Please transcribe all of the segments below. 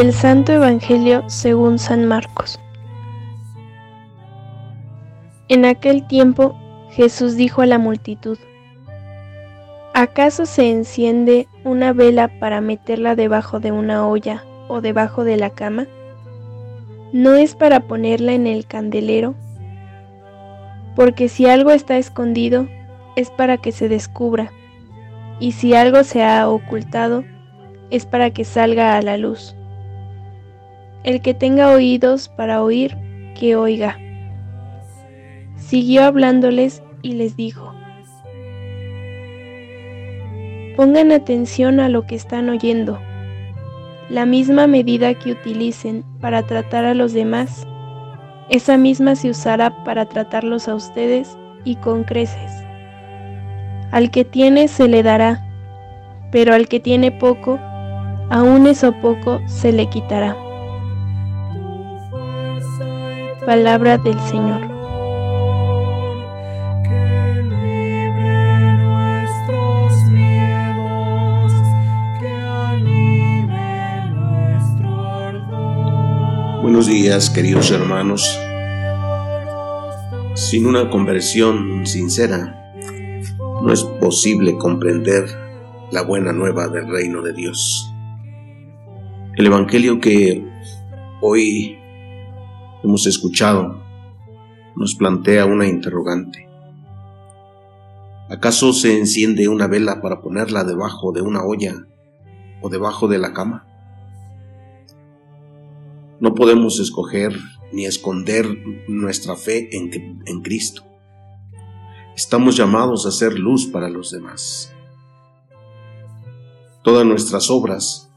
Del Santo Evangelio según San Marcos. En aquel tiempo Jesús dijo a la multitud, ¿acaso se enciende una vela para meterla debajo de una olla o debajo de la cama? ¿No es para ponerla en el candelero? Porque si algo está escondido, es para que se descubra, y si algo se ha ocultado, es para que salga a la luz. El que tenga oídos para oír, que oiga. Siguió hablándoles y les dijo, Pongan atención a lo que están oyendo. La misma medida que utilicen para tratar a los demás, esa misma se usará para tratarlos a ustedes y con creces. Al que tiene se le dará, pero al que tiene poco, aún eso poco se le quitará. Palabra del Señor. Buenos días, queridos hermanos. Sin una conversión sincera, no es posible comprender la buena nueva del reino de Dios. El Evangelio que hoy hemos escuchado nos plantea una interrogante. ¿Acaso se enciende una vela para ponerla debajo de una olla o debajo de la cama? No podemos escoger ni esconder nuestra fe en, en Cristo. Estamos llamados a ser luz para los demás. Todas nuestras obras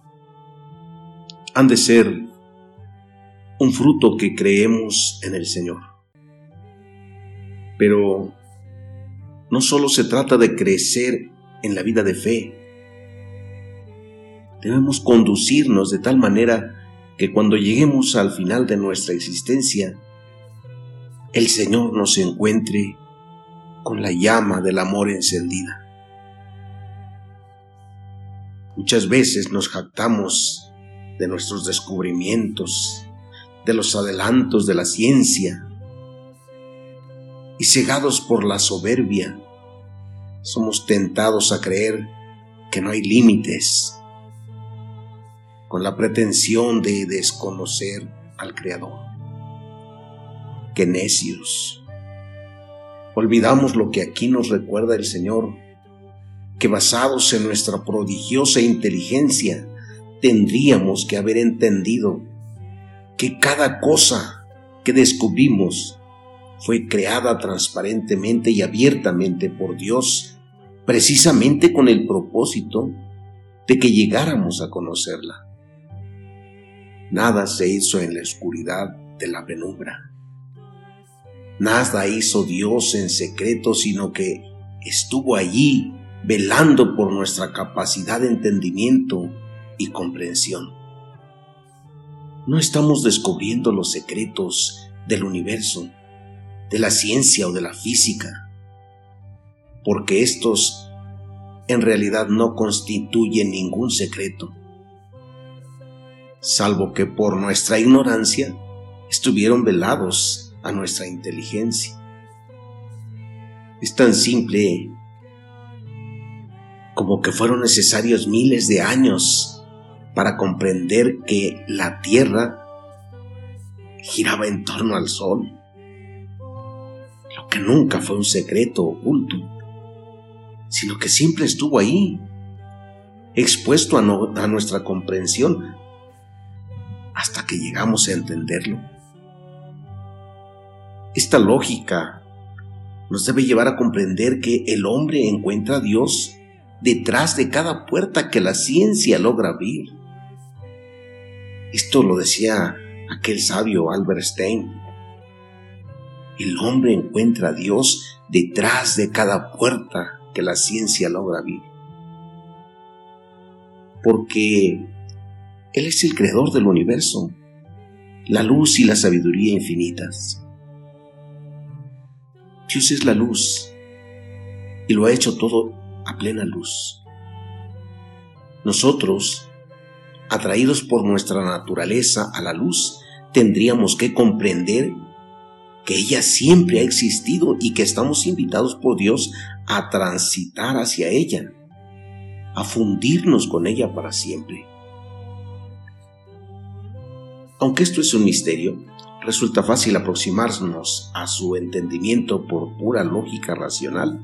han de ser un fruto que creemos en el Señor. Pero no solo se trata de crecer en la vida de fe, debemos conducirnos de tal manera que cuando lleguemos al final de nuestra existencia, el Señor nos encuentre con la llama del amor encendida. Muchas veces nos jactamos de nuestros descubrimientos, de los adelantos de la ciencia. Y cegados por la soberbia, somos tentados a creer que no hay límites, con la pretensión de desconocer al Creador. ¡Qué necios! Olvidamos lo que aquí nos recuerda el Señor, que basados en nuestra prodigiosa inteligencia, tendríamos que haber entendido que cada cosa que descubrimos fue creada transparentemente y abiertamente por Dios, precisamente con el propósito de que llegáramos a conocerla. Nada se hizo en la oscuridad de la penumbra. Nada hizo Dios en secreto, sino que estuvo allí velando por nuestra capacidad de entendimiento y comprensión no estamos descubriendo los secretos del universo, de la ciencia o de la física, porque estos en realidad no constituyen ningún secreto, salvo que por nuestra ignorancia estuvieron velados a nuestra inteligencia. Es tan simple como que fueron necesarios miles de años para comprender que la Tierra giraba en torno al Sol, lo que nunca fue un secreto oculto, sino que siempre estuvo ahí, expuesto a, a nuestra comprensión, hasta que llegamos a entenderlo. Esta lógica nos debe llevar a comprender que el hombre encuentra a Dios detrás de cada puerta que la ciencia logra abrir. Esto lo decía aquel sabio Albert Stein. El hombre encuentra a Dios detrás de cada puerta que la ciencia logra abrir. Porque Él es el creador del universo, la luz y la sabiduría infinitas. Dios es la luz y lo ha hecho todo a plena luz. Nosotros atraídos por nuestra naturaleza a la luz, tendríamos que comprender que ella siempre ha existido y que estamos invitados por Dios a transitar hacia ella, a fundirnos con ella para siempre. Aunque esto es un misterio, resulta fácil aproximarnos a su entendimiento por pura lógica racional,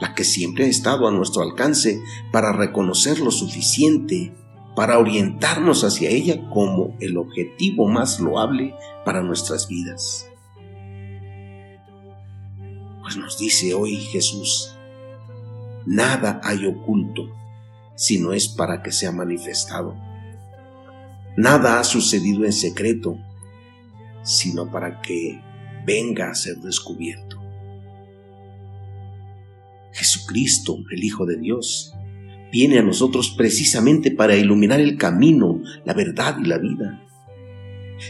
la que siempre ha estado a nuestro alcance para reconocer lo suficiente para orientarnos hacia ella como el objetivo más loable para nuestras vidas. Pues nos dice hoy Jesús, nada hay oculto si no es para que sea manifestado. Nada ha sucedido en secreto, sino para que venga a ser descubierto. Jesucristo, el Hijo de Dios, viene a nosotros precisamente para iluminar el camino, la verdad y la vida.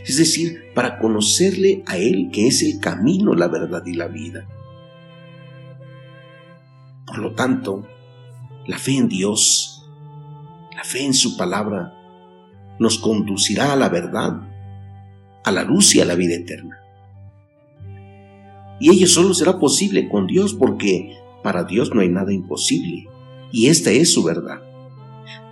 Es decir, para conocerle a Él que es el camino, la verdad y la vida. Por lo tanto, la fe en Dios, la fe en su palabra, nos conducirá a la verdad, a la luz y a la vida eterna. Y ello solo será posible con Dios porque para Dios no hay nada imposible y esta es su verdad,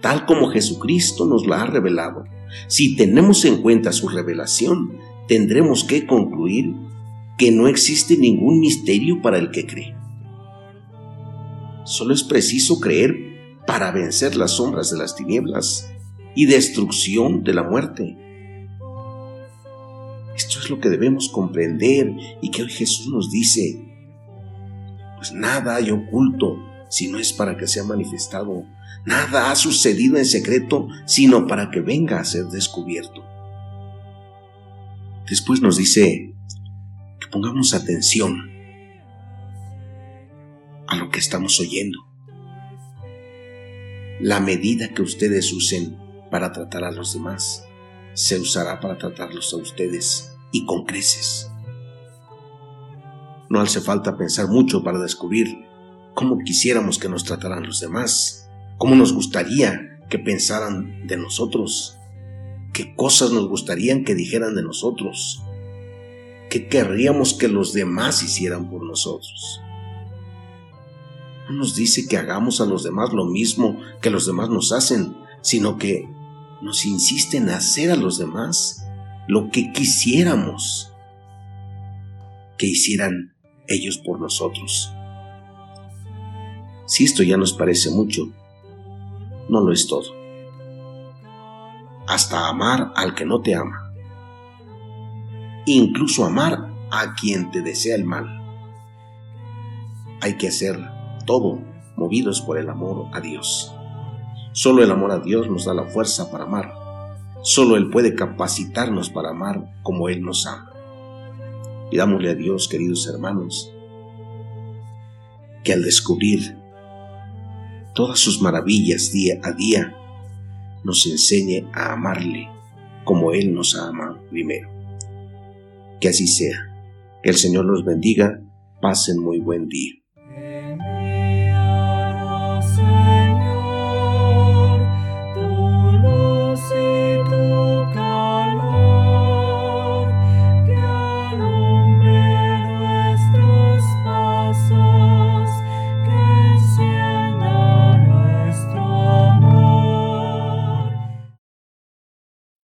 tal como Jesucristo nos la ha revelado. Si tenemos en cuenta su revelación, tendremos que concluir que no existe ningún misterio para el que cree. Solo es preciso creer para vencer las sombras de las tinieblas y destrucción de la muerte. Esto es lo que debemos comprender y que hoy Jesús nos dice, pues nada hay oculto si no es para que sea manifestado. Nada ha sucedido en secreto, sino para que venga a ser descubierto. Después nos dice que pongamos atención a lo que estamos oyendo. La medida que ustedes usen para tratar a los demás se usará para tratarlos a ustedes y con creces. No hace falta pensar mucho para descubrir cómo quisiéramos que nos trataran los demás, cómo nos gustaría que pensaran de nosotros, qué cosas nos gustarían que dijeran de nosotros, qué querríamos que los demás hicieran por nosotros. No nos dice que hagamos a los demás lo mismo que los demás nos hacen, sino que nos insiste en hacer a los demás lo que quisiéramos que hicieran ellos por nosotros. Si esto ya nos parece mucho, no lo es todo. Hasta amar al que no te ama. Incluso amar a quien te desea el mal. Hay que hacer todo movidos por el amor a Dios. Solo el amor a Dios nos da la fuerza para amar. Solo Él puede capacitarnos para amar como Él nos ama. Pidámosle a Dios, queridos hermanos, que al descubrir todas sus maravillas día a día, nos enseñe a amarle como Él nos ha amado primero. Que así sea. Que el Señor los bendiga. Pasen muy buen día.